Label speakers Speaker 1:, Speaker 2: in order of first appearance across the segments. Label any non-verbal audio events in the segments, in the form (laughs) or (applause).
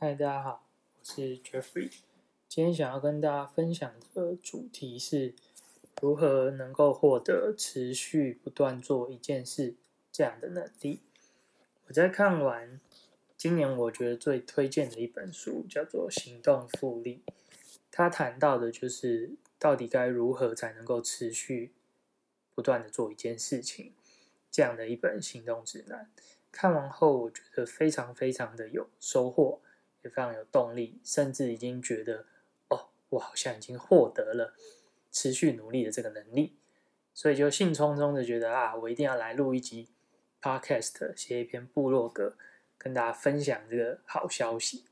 Speaker 1: 嗨，大家好，我是 Jeffrey。今天想要跟大家分享的主题是如何能够获得持续不断做一件事这样的能力。我在看完今年我觉得最推荐的一本书，叫做《行动复利》，他谈到的就是到底该如何才能够持续不断的做一件事情，这样的一本行动指南。看完后，我觉得非常非常的有收获，也非常有动力，甚至已经觉得，哦，我好像已经获得了持续努力的这个能力，所以就兴冲冲的觉得啊，我一定要来录一集 podcast，写一篇部落格，跟大家分享这个好消息。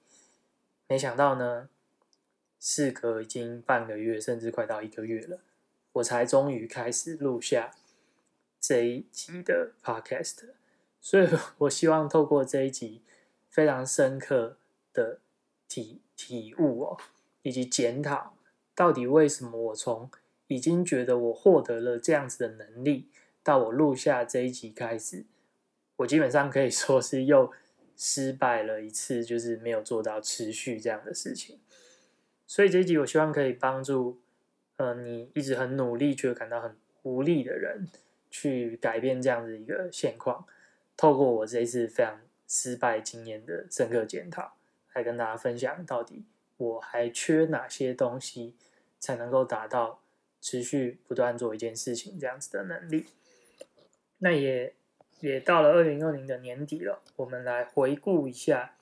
Speaker 1: 没想到呢，事隔已经半个月，甚至快到一个月了，我才终于开始录下这一集的 podcast。所以，我希望透过这一集非常深刻的体体悟哦，以及检讨，到底为什么我从已经觉得我获得了这样子的能力，到我录下这一集开始，我基本上可以说是又失败了一次，就是没有做到持续这样的事情。所以这一集，我希望可以帮助，呃，你一直很努力却感到很无力的人，去改变这样的一个现况。透过我这一次非常失败经验的深刻检讨，来跟大家分享到底我还缺哪些东西，才能够达到持续不断做一件事情这样子的能力。那也也到了二零二零的年底了，我们来回顾一下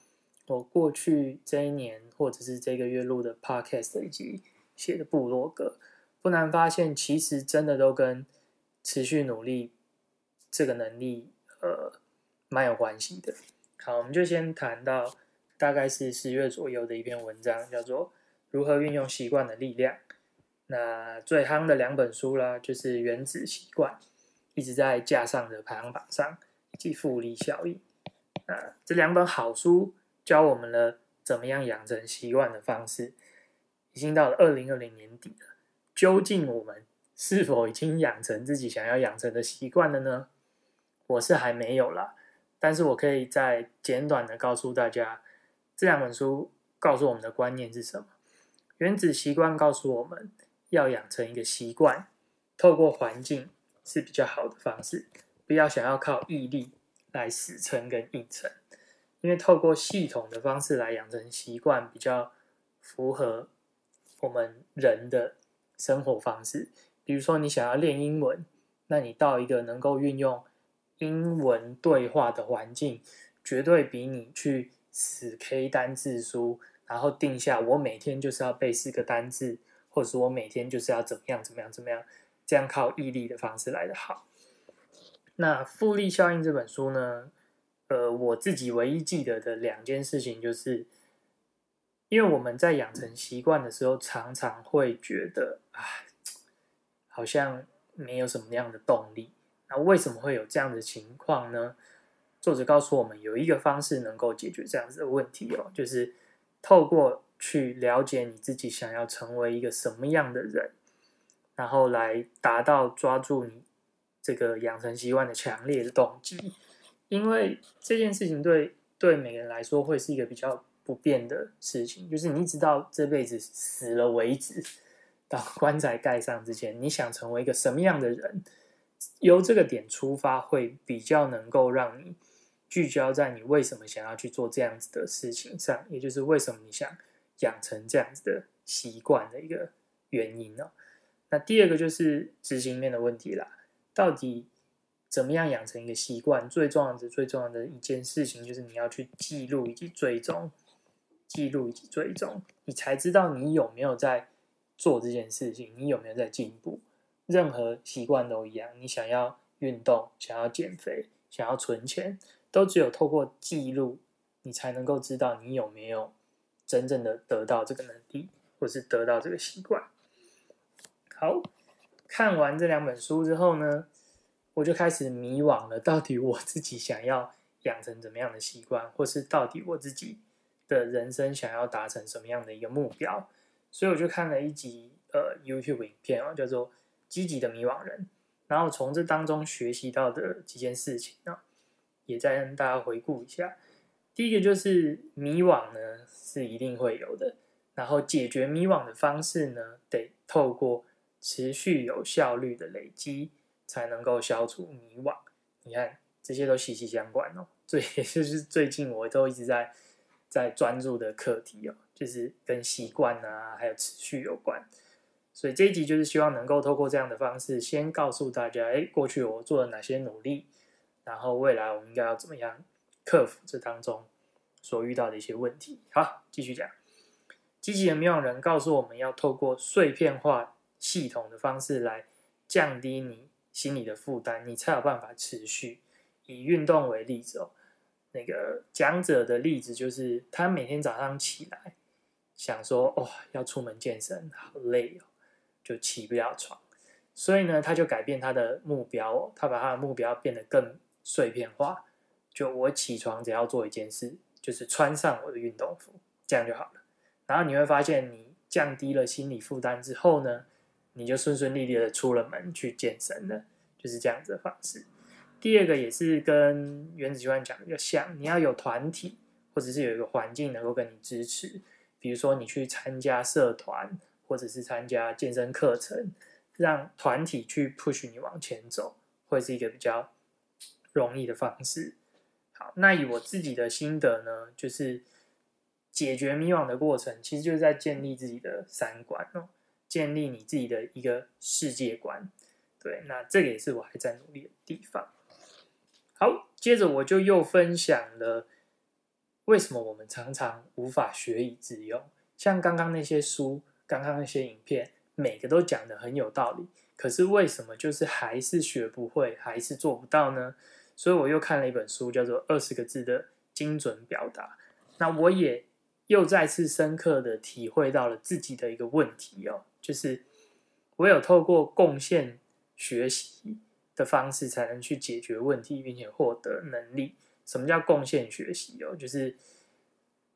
Speaker 1: 我过去这一年或者是这个月录的 podcast 以及写的部落格，不难发现，其实真的都跟持续努力这个能力，呃。蛮有关系的。好，我们就先谈到大概是十月左右的一篇文章，叫做《如何运用习惯的力量》。那最夯的两本书啦，就是《原子习惯》，一直在架上的排行榜上，以及《复利效应》。那这两本好书教我们了怎么样养成习惯的方式。已经到了二零二零年底了，究竟我们是否已经养成自己想要养成的习惯了呢？我是还没有啦。但是我可以再简短的告诉大家，这两本书告诉我们的观念是什么？原子习惯告诉我们要养成一个习惯，透过环境是比较好的方式，不要想要靠毅力来死撑跟硬撑，因为透过系统的方式来养成习惯，比较符合我们人的生活方式。比如说，你想要练英文，那你到一个能够运用。英文对话的环境绝对比你去死 K 单字书，然后定下我每天就是要背四个单字，或者说我每天就是要怎么样怎么样怎么样，这样靠毅力的方式来的好。那《复利效应》这本书呢？呃，我自己唯一记得的两件事情就是，因为我们在养成习惯的时候，常常会觉得啊，好像没有什么样的动力。那为什么会有这样的情况呢？作者告诉我们，有一个方式能够解决这样子的问题哦，就是透过去了解你自己想要成为一个什么样的人，然后来达到抓住你这个养成习惯的强烈的动机。因为这件事情对对每个人来说会是一个比较不便的事情，就是你一直到这辈子死了为止，到棺材盖上之前，你想成为一个什么样的人？由这个点出发，会比较能够让你聚焦在你为什么想要去做这样子的事情上，也就是为什么你想养成这样子的习惯的一个原因哦。那第二个就是执行面的问题啦，到底怎么样养成一个习惯？最重要的、最重要的一件事情就是你要去记录以及追踪，记录以及追踪，你才知道你有没有在做这件事情，你有没有在进步。任何习惯都一样，你想要运动、想要减肥、想要存钱，都只有透过记录，你才能够知道你有没有真正的得到这个能力，或是得到这个习惯。好，看完这两本书之后呢，我就开始迷惘了，到底我自己想要养成怎么样的习惯，或是到底我自己的人生想要达成什么样的一个目标？所以我就看了一集呃 YouTube 影片啊，叫做。积极的迷惘人，然后从这当中学习到的几件事情呢，也再跟大家回顾一下。第一个就是迷惘呢，是一定会有的。然后解决迷惘的方式呢，得透过持续有效率的累积，才能够消除迷惘。你看，这些都息息相关哦。这也就是最近我都一直在在专注的课题哦，就是跟习惯啊，还有持续有关。所以这一集就是希望能够透过这样的方式，先告诉大家，哎，过去我做了哪些努力，然后未来我们应该要怎么样克服这当中所遇到的一些问题。好，继续讲。积极的妙人告诉我们要透过碎片化系统的方式来降低你心理的负担，你才有办法持续。以运动为例子哦，那个讲者的例子就是他每天早上起来想说，哇，要出门健身，好累哦，就起不了床。所以呢，他就改变他的目标，他把他的目标变得更碎片化。就我起床只要做一件事，就是穿上我的运动服，这样就好了。然后你会发现，你降低了心理负担之后呢，你就顺顺利利的出了门去健身了，就是这样子的方式。第二个也是跟原子习惯讲的比较像，你要有团体，或者是有一个环境能够跟你支持，比如说你去参加社团，或者是参加健身课程，让团体去 push 你往前走，会是一个比较容易的方式。好，那以我自己的心得呢，就是。解决迷惘的过程，其实就是在建立自己的三观哦，建立你自己的一个世界观。对，那这个也是我还在努力的地方。好，接着我就又分享了为什么我们常常无法学以致用。像刚刚那些书，刚刚那些影片，每个都讲的很有道理，可是为什么就是还是学不会，还是做不到呢？所以我又看了一本书，叫做《二十个字的精准表达》。那我也。又再次深刻的体会到了自己的一个问题哦，就是我有透过贡献学习的方式，才能去解决问题，并且获得能力。什么叫贡献学习哦？就是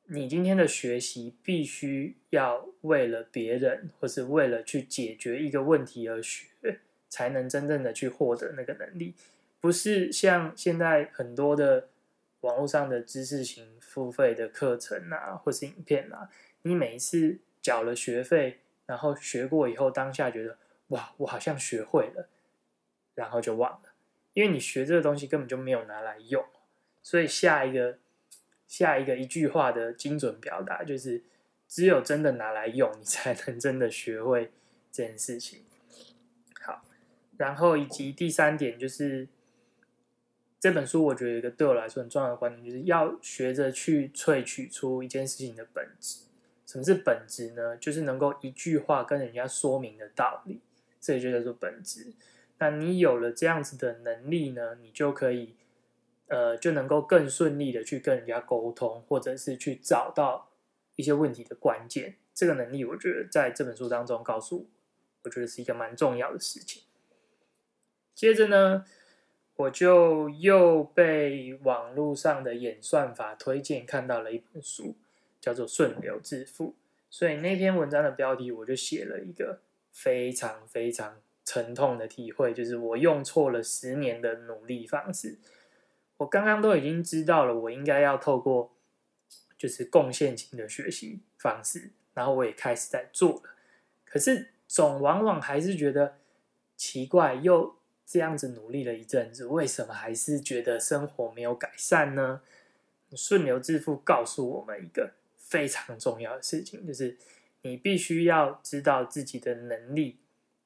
Speaker 1: 你今天的学习必须要为了别人，或是为了去解决一个问题而学，才能真正的去获得那个能力，不是像现在很多的。网络上的知识型付费的课程啊，或是影片啊，你每一次缴了学费，然后学过以后，当下觉得哇，我好像学会了，然后就忘了，因为你学这个东西根本就没有拿来用，所以下一个下一个一句话的精准表达就是，只有真的拿来用，你才能真的学会这件事情。好，然后以及第三点就是。这本书我觉得一个对我来说很重要的观点，就是要学着去萃取出一件事情的本质。什么是本质呢？就是能够一句话跟人家说明的道理，这就叫做本质。那你有了这样子的能力呢，你就可以，呃，就能够更顺利的去跟人家沟通，或者是去找到一些问题的关键。这个能力，我觉得在这本书当中告诉我，我觉得是一个蛮重要的事情。接着呢。我就又被网络上的演算法推荐看到了一本书，叫做《顺流致富》。所以那篇文章的标题我就写了一个非常非常沉痛的体会，就是我用错了十年的努力方式。我刚刚都已经知道了，我应该要透过就是贡献型的学习方式，然后我也开始在做了。可是总往往还是觉得奇怪，又。这样子努力了一阵子，为什么还是觉得生活没有改善呢？顺流致富告诉我们一个非常重要的事情，就是你必须要知道自己的能力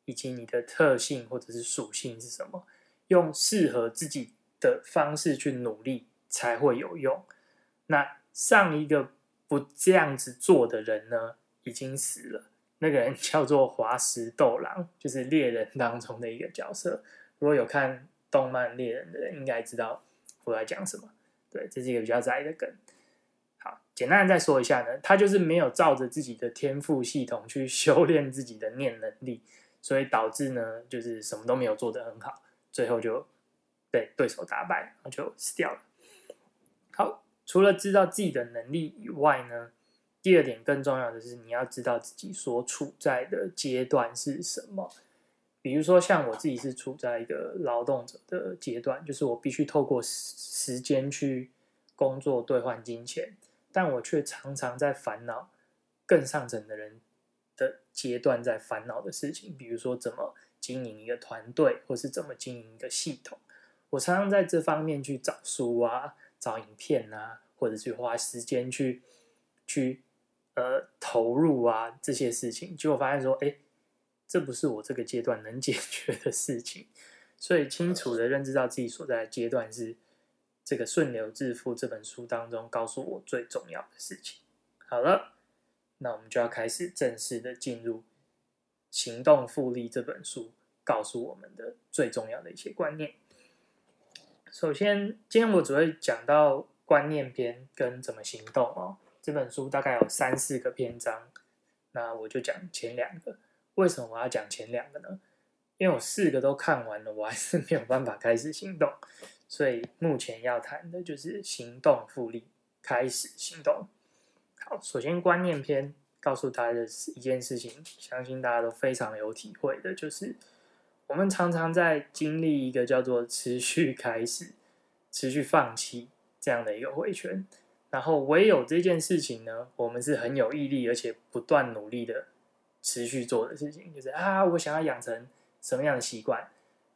Speaker 1: 以及你的特性或者是属性是什么，用适合自己的方式去努力才会有用。那上一个不这样子做的人呢，已经死了。那个人叫做华石斗狼，就是猎人当中的一个角色。如果有看动漫猎人的人，应该知道我在讲什么。对，这是一个比较窄的梗。好，简单的再说一下呢，他就是没有照着自己的天赋系统去修炼自己的念能力，所以导致呢，就是什么都没有做得很好，最后就被对手打败，然后就死掉了。好，除了知道自己的能力以外呢，第二点更重要的是，你要知道自己所处在的阶段是什么。比如说，像我自己是处在一个劳动者的阶段，就是我必须透过时时间去工作兑换金钱，但我却常常在烦恼更上层的人的阶段在烦恼的事情，比如说怎么经营一个团队，或是怎么经营一个系统。我常常在这方面去找书啊，找影片啊，或者去花时间去去呃投入啊这些事情，结果发现说，哎。这不是我这个阶段能解决的事情，所以清楚的认知到自己所在的阶段是这个顺流致富这本书当中告诉我最重要的事情。好了，那我们就要开始正式的进入行动复利这本书告诉我们的最重要的一些观念。首先，今天我只会讲到观念篇跟怎么行动哦。这本书大概有三四个篇章，那我就讲前两个。为什么我要讲前两个呢？因为我四个都看完了，我还是没有办法开始行动，所以目前要谈的就是行动复利，开始行动。好，首先观念篇告诉大家的一件事情，相信大家都非常有体会的，就是我们常常在经历一个叫做持续开始、持续放弃这样的一个回圈，然后唯有这件事情呢，我们是很有毅力而且不断努力的。持续做的事情就是啊，我想要养成什么样的习惯，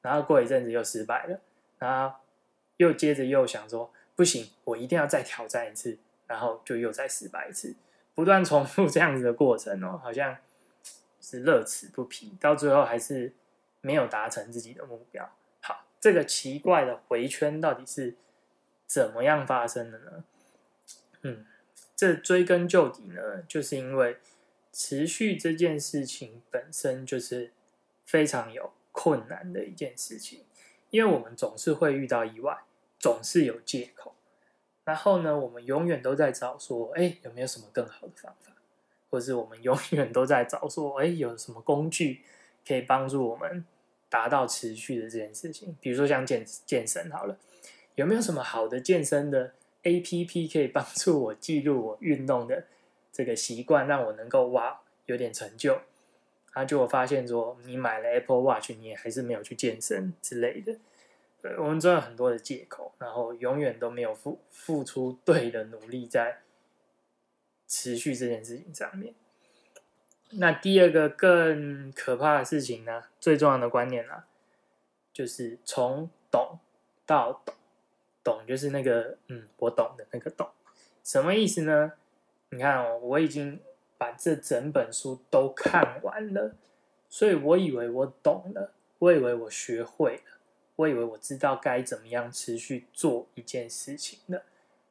Speaker 1: 然后过一阵子又失败了，然后又接着又想说不行，我一定要再挑战一次，然后就又再失败一次，不断重复这样子的过程哦，好像是乐此不疲，到最后还是没有达成自己的目标。好，这个奇怪的回圈到底是怎么样发生的呢？嗯，这追根究底呢，就是因为。持续这件事情本身就是非常有困难的一件事情，因为我们总是会遇到意外，总是有借口。然后呢，我们永远都在找说，哎，有没有什么更好的方法？或是我们永远都在找说，哎，有什么工具可以帮助我们达到持续的这件事情？比如说像健健身好了，有没有什么好的健身的 A P P 可以帮助我记录我运动的？这个习惯让我能够哇有点成就，他，就发现说你买了 Apple Watch，你也还是没有去健身之类的。我们真的很多的借口，然后永远都没有付付出对的努力在持续这件事情上面。那第二个更可怕的事情呢，最重要的观念呢，就是从懂到懂，懂就是那个嗯，我懂的那个懂，什么意思呢？你看哦，我已经把这整本书都看完了，所以我以为我懂了，我以为我学会了，我以为我知道该怎么样持续做一件事情了。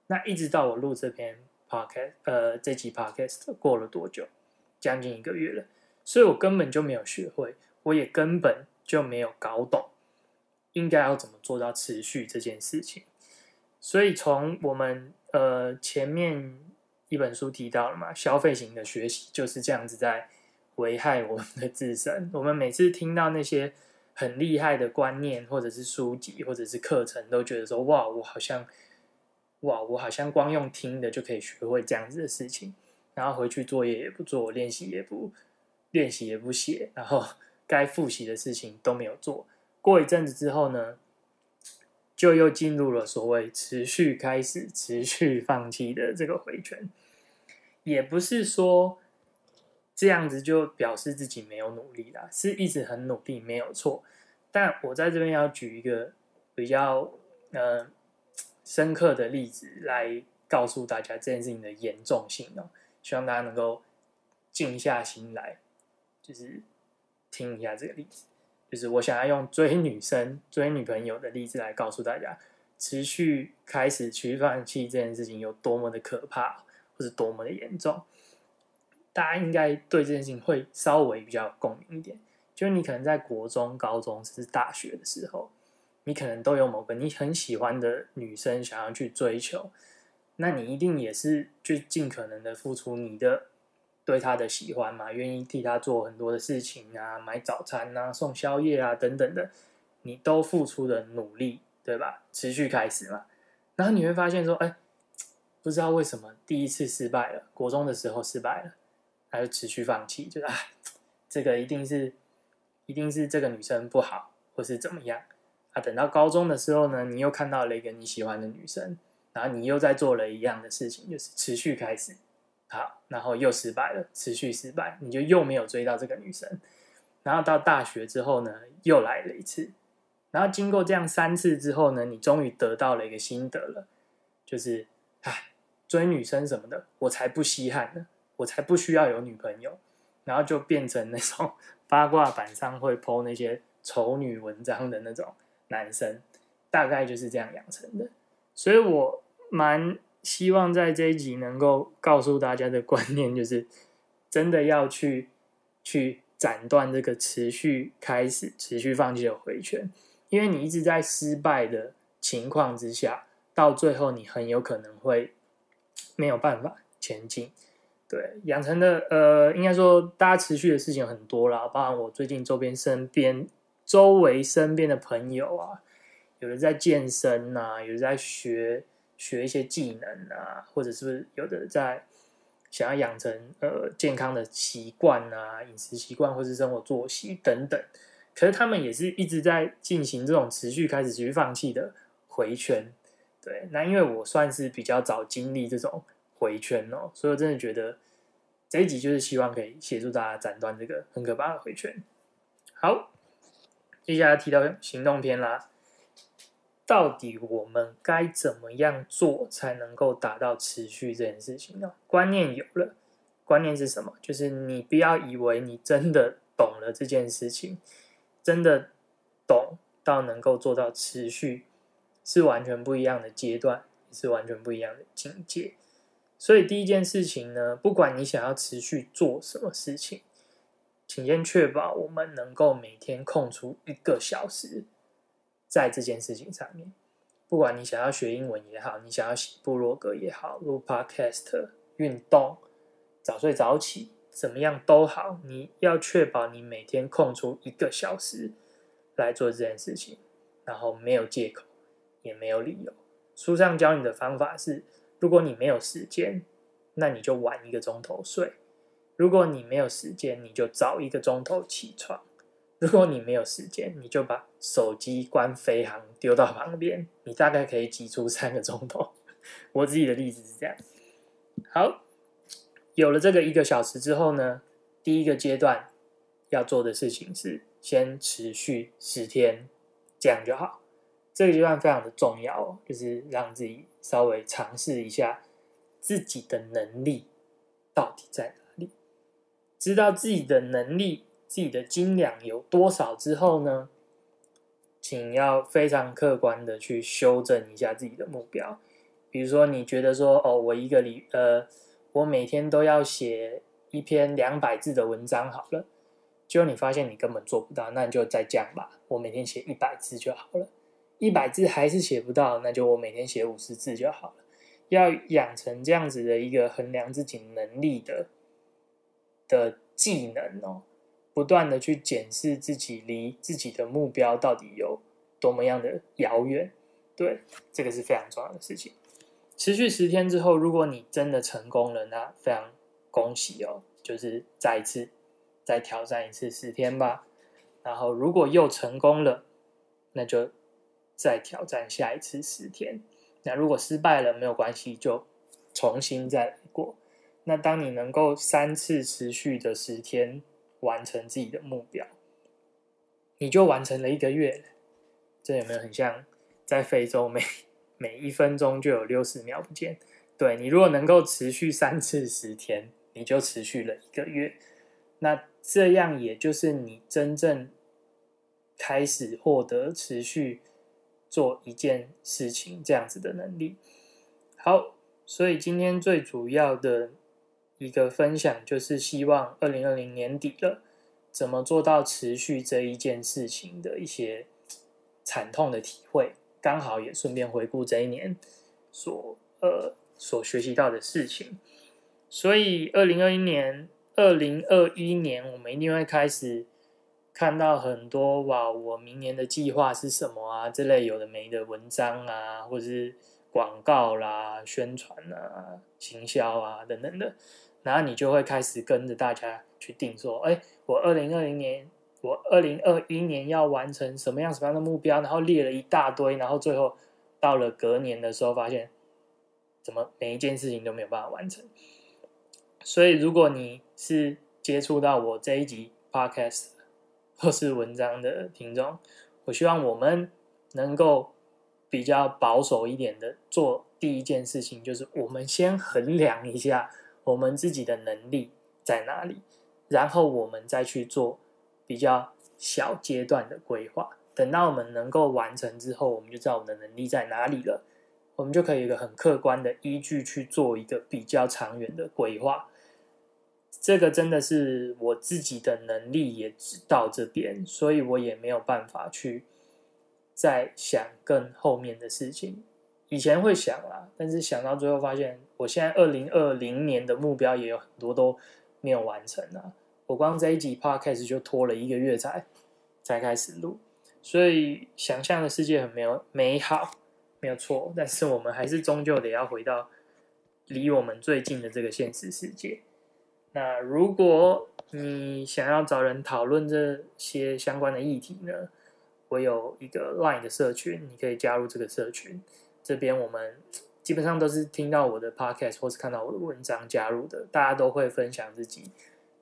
Speaker 1: 那一直到我录这篇 podcast，呃，这集 podcast 过了多久？将近一个月了，所以我根本就没有学会，我也根本就没有搞懂应该要怎么做到持续这件事情。所以从我们呃前面。一本书提到了嘛，消费型的学习就是这样子在危害我们的自身。我们每次听到那些很厉害的观念，或者是书籍，或者是课程，都觉得说：哇，我好像，哇，我好像光用听的就可以学会这样子的事情，然后回去作业也不做，练习也不练习也不写，然后 (laughs) 该复习的事情都没有做。过一阵子之后呢？就又进入了所谓持续开始、持续放弃的这个回圈，也不是说这样子就表示自己没有努力啦，是一直很努力，没有错。但我在这边要举一个比较呃深刻的例子来告诉大家这件事情的严重性哦，希望大家能够静下心来，就是听一下这个例子。就是我想要用追女生、追女朋友的例子来告诉大家，持续开始去放弃这件事情有多么的可怕，或是多么的严重。大家应该对这件事情会稍微比较有共鸣一点。就是你可能在国中、高中甚至大学的时候，你可能都有某个你很喜欢的女生想要去追求，那你一定也是就尽可能的付出你的。对她的喜欢嘛，愿意替她做很多的事情啊，买早餐啊，送宵夜啊，等等的，你都付出的努力，对吧？持续开始嘛，然后你会发现说，哎，不知道为什么第一次失败了，国中的时候失败了，还是持续放弃，就是啊，这个一定是，一定是这个女生不好，或是怎么样啊？等到高中的时候呢，你又看到了一个你喜欢的女生，然后你又在做了一样的事情，就是持续开始，好，然后又失败了，持续失败，你就又没有追到这个女生。然后到大学之后呢，又来了一次，然后经过这样三次之后呢，你终于得到了一个心得了，就是，唉，追女生什么的，我才不稀罕呢，我才不需要有女朋友，然后就变成那种 (laughs) 八卦板上会 po 那些丑女文章的那种男生，大概就是这样养成的。所以我蛮希望在这一集能够告诉大家的观念，就是真的要去去。斩断这个持续开始、持续放弃的回圈，因为你一直在失败的情况之下，到最后你很有可能会没有办法前进。对，养成的呃，应该说大家持续的事情很多啦，包含我最近周边、身边、周围身边的朋友啊，有的在健身啊，有的在学学一些技能啊，或者是不是有的在。想要养成呃健康的习惯啊，饮食习惯或是生活作息等等，可是他们也是一直在进行这种持续开始、持续放弃的回圈。对，那因为我算是比较早经历这种回圈哦，所以我真的觉得这一集就是希望可以协助大家斩断这个很可怕的回圈。好，接下来提到行动篇啦。到底我们该怎么样做才能够达到持续这件事情呢？观念有了，观念是什么？就是你不要以为你真的懂了这件事情，真的懂到能够做到持续，是完全不一样的阶段，是完全不一样的境界。所以第一件事情呢，不管你想要持续做什么事情，请先确保我们能够每天空出一个小时。在这件事情上面，不管你想要学英文也好，你想要写部落格也好，录 podcast、运动、早睡早起，怎么样都好，你要确保你每天空出一个小时来做这件事情，然后没有借口，也没有理由。书上教你的方法是：如果你没有时间，那你就晚一个钟头睡；如果你没有时间，你就早一个钟头起床。如果你没有时间，你就把手机关飞行，丢到旁边，你大概可以挤出三个钟头。我自己的例子是这样。好，有了这个一个小时之后呢，第一个阶段要做的事情是先持续十天，这样就好。这个阶段非常的重要，就是让自己稍微尝试一下自己的能力到底在哪里，知道自己的能力。自己的斤两有多少之后呢？请要非常客观的去修正一下自己的目标。比如说，你觉得说，哦，我一个礼，呃，我每天都要写一篇两百字的文章，好了，结果你发现你根本做不到，那你就再降吧，我每天写一百字就好了。一百字还是写不到，那就我每天写五十字就好了。要养成这样子的一个衡量自己能力的的技能哦。不断的去检视自己离自己的目标到底有多么样的遥远，对，这个是非常重要的事情。持续十天之后，如果你真的成功了，那非常恭喜哦，就是再一次再挑战一次十天吧。然后如果又成功了，那就再挑战下一次十天。那如果失败了，没有关系，就重新再来过。那当你能够三次持续的十天。完成自己的目标，你就完成了一个月。这有没有很像在非洲每每一分钟就有六十秒不见？对你如果能够持续三次十天，你就持续了一个月。那这样也就是你真正开始获得持续做一件事情这样子的能力。好，所以今天最主要的。一个分享就是希望二零二零年底了，怎么做到持续这一件事情的一些惨痛的体会，刚好也顺便回顾这一年所呃所学习到的事情。所以二零二一年、二零二一年，我们一定会开始看到很多哇，我明年的计划是什么啊？这类有的没的文章啊，或者是广告啦、宣传啊、行销啊等等的。然后你就会开始跟着大家去定说，哎，我二零二零年，我二零二一年要完成什么样什么样的目标，然后列了一大堆，然后最后到了隔年的时候，发现怎么每一件事情都没有办法完成。所以，如果你是接触到我这一集 podcast 或是文章的听众，我希望我们能够比较保守一点的做第一件事情，就是我们先衡量一下我们自己的能力在哪里，然后我们再去做比较小阶段的规划。等到我们能够完成之后，我们就知道我们的能力在哪里了，我们就可以有一个很客观的依据去做一个比较长远的规划。这个真的是我自己的能力也只到这边，所以我也没有办法去再想更后面的事情。以前会想啦，但是想到最后发现，我现在二零二零年的目标也有很多都没有完成啊。我光这一集 podcast 就拖了一个月才才开始录，所以想象的世界很没有美好，没有错。但是我们还是终究得要回到离我们最近的这个现实世界。那如果你想要找人讨论这些相关的议题呢？我有一个 Line 的社群，你可以加入这个社群。这边我们基本上都是听到我的 Podcast 或是看到我的文章加入的，大家都会分享自己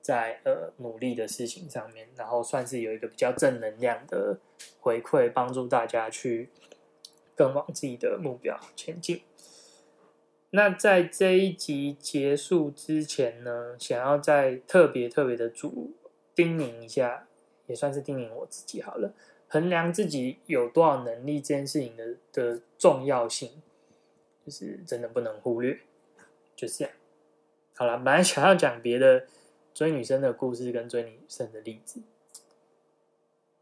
Speaker 1: 在呃努力的事情上面，然后算是有一个比较正能量的回馈，帮助大家去更往自己的目标前进。那在这一集结束之前呢，想要再特别特别的主叮咛一下，也算是叮咛我自己好了。衡量自己有多少能力这件事情的的重要性，就是真的不能忽略。就是这样，好了，本来想要讲别的追女生的故事跟追女生的例子，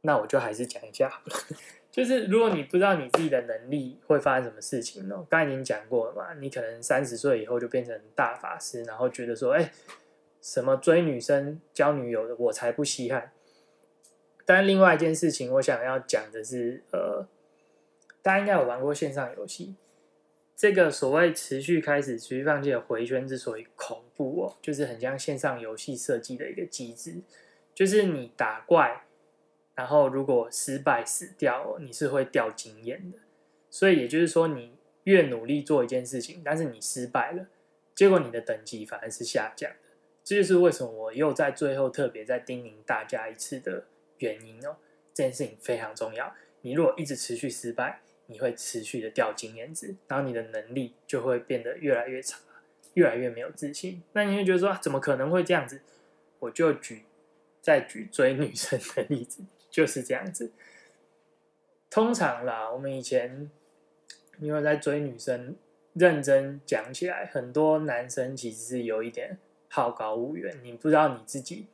Speaker 1: 那我就还是讲一下好了。就是如果你不知道你自己的能力会发生什么事情呢？刚才已经讲过了嘛，你可能三十岁以后就变成大法师，然后觉得说，哎，什么追女生、交女友的，我才不稀罕。但另外一件事情，我想要讲的是，呃，大家应该有玩过线上游戏，这个所谓持续开始、持续放弃的回圈之所以恐怖哦，就是很像线上游戏设计的一个机制，就是你打怪。然后，如果失败死掉，你是会掉经验的。所以也就是说，你越努力做一件事情，但是你失败了，结果你的等级反而是下降的。这就是为什么我又在最后特别再叮咛大家一次的原因哦。这件事情非常重要。你如果一直持续失败，你会持续的掉经验值，然后你的能力就会变得越来越差，越来越没有自信。那你会觉得说，怎么可能会这样子？我就举再举追女生的例子。就是这样子。通常啦，我们以前因为在追女生，认真讲起来，很多男生其实是有一点好高骛远。你不知道你自己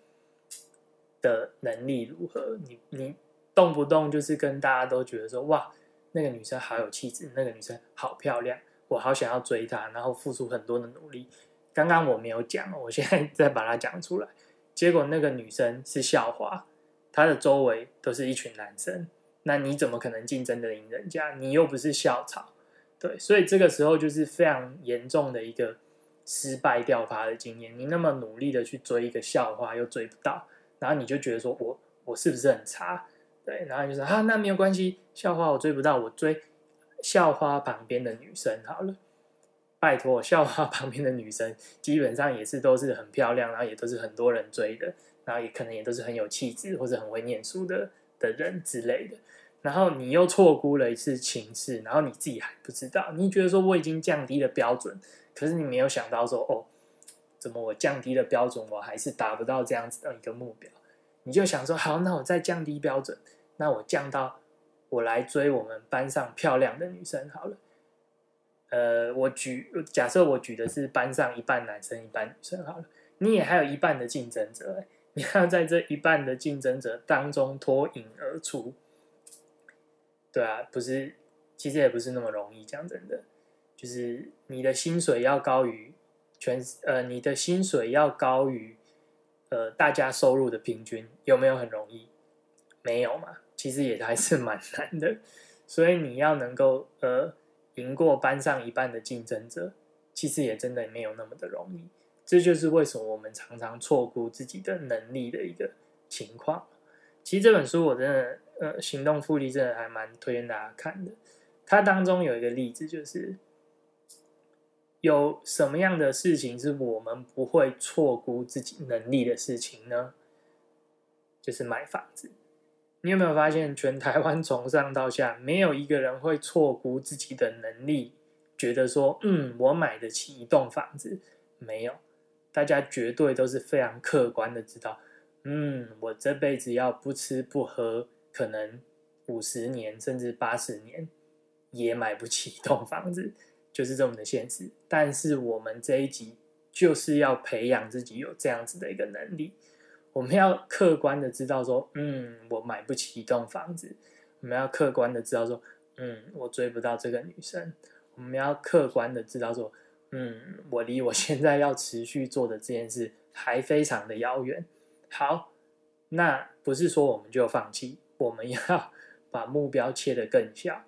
Speaker 1: 的能力如何，你你动不动就是跟大家都觉得说，哇，那个女生好有气质，那个女生好漂亮，我好想要追她，然后付出很多的努力。刚刚我没有讲，我现在 (laughs) 再把它讲出来，结果那个女生是校花。他的周围都是一群男生，那你怎么可能竞争得赢人家？你又不是校草，对，所以这个时候就是非常严重的一个失败掉发的经验。你那么努力的去追一个校花，又追不到，然后你就觉得说我我是不是很差？对，然后就说啊，那没有关系，校花我追不到，我追校花旁边的女生好了。拜托，校花旁边的女生基本上也是都是很漂亮，然后也都是很多人追的。然后也可能也都是很有气质或者很会念书的的人之类的，然后你又错估了一次情势，然后你自己还不知道，你觉得说我已经降低了标准，可是你没有想到说哦，怎么我降低了标准，我还是达不到这样子的一个目标？你就想说好，那我再降低标准，那我降到我来追我们班上漂亮的女生好了。呃，我举假设我举的是班上一半男生一半女生好了，你也还有一半的竞争者。你要在这一半的竞争者当中脱颖而出，对啊，不是，其实也不是那么容易。讲真的，就是你的薪水要高于全，呃，你的薪水要高于呃大家收入的平均，有没有很容易？没有嘛，其实也还是蛮难的。所以你要能够呃赢过班上一半的竞争者，其实也真的没有那么的容易。这就是为什么我们常常错估自己的能力的一个情况。其实这本书我真的，呃，行动复利真的还蛮推荐大家看的。它当中有一个例子，就是有什么样的事情是我们不会错估自己能力的事情呢？就是买房子。你有没有发现，全台湾从上到下，没有一个人会错估自己的能力，觉得说，嗯，我买得起一栋房子？没有，大家绝对都是非常客观的知道，嗯，我这辈子要不吃不喝，可能五十年甚至八十年也买不起一栋房子，就是这么的现实。但是我们这一集就是要培养自己有这样子的一个能力。我们要客观的知道说，嗯，我买不起一栋房子。我们要客观的知道说，嗯，我追不到这个女生。我们要客观的知道说，嗯我离我现在要持续做的这件事还非常的遥远。好，那不是说我们就放弃，我们要 (laughs) 把目标切得更小。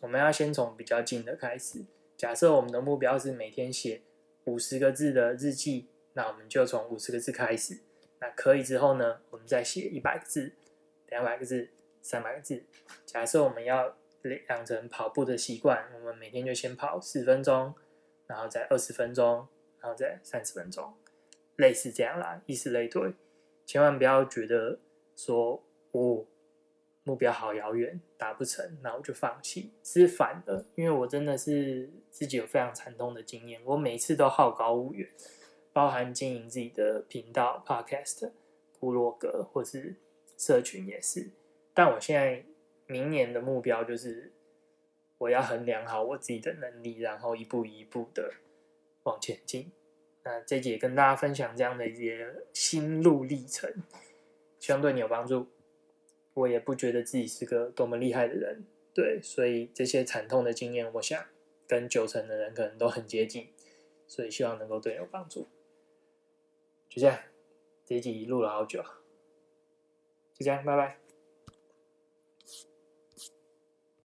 Speaker 1: 我们要先从比较近的开始。假设我们的目标是每天写五十个字的日记，那我们就从五十个字开始。那可以之后呢，我们再写一百个字、两百个字、三百个字。假设我们要养成跑步的习惯，我们每天就先跑十分钟，然后再二十分钟，然后再三十分钟，类似这样啦，以此类推。千万不要觉得说哦，目标好遥远，达不成，那我就放弃。是反的，因为我真的是自己有非常惨痛的经验，我每次都好高骛远。包含经营自己的频道、Podcast、部落格或是社群也是，但我现在明年的目标就是我要衡量好我自己的能力，然后一步一步的往前进。那这节跟大家分享这样的一些心路历程，希望对你有帮助。我也不觉得自己是个多么厉害的人，对，所以这些惨痛的经验，我想跟九成的人可能都很接近，所以希望能够对你有帮助。就这样，这集录了好久，就这样，拜拜。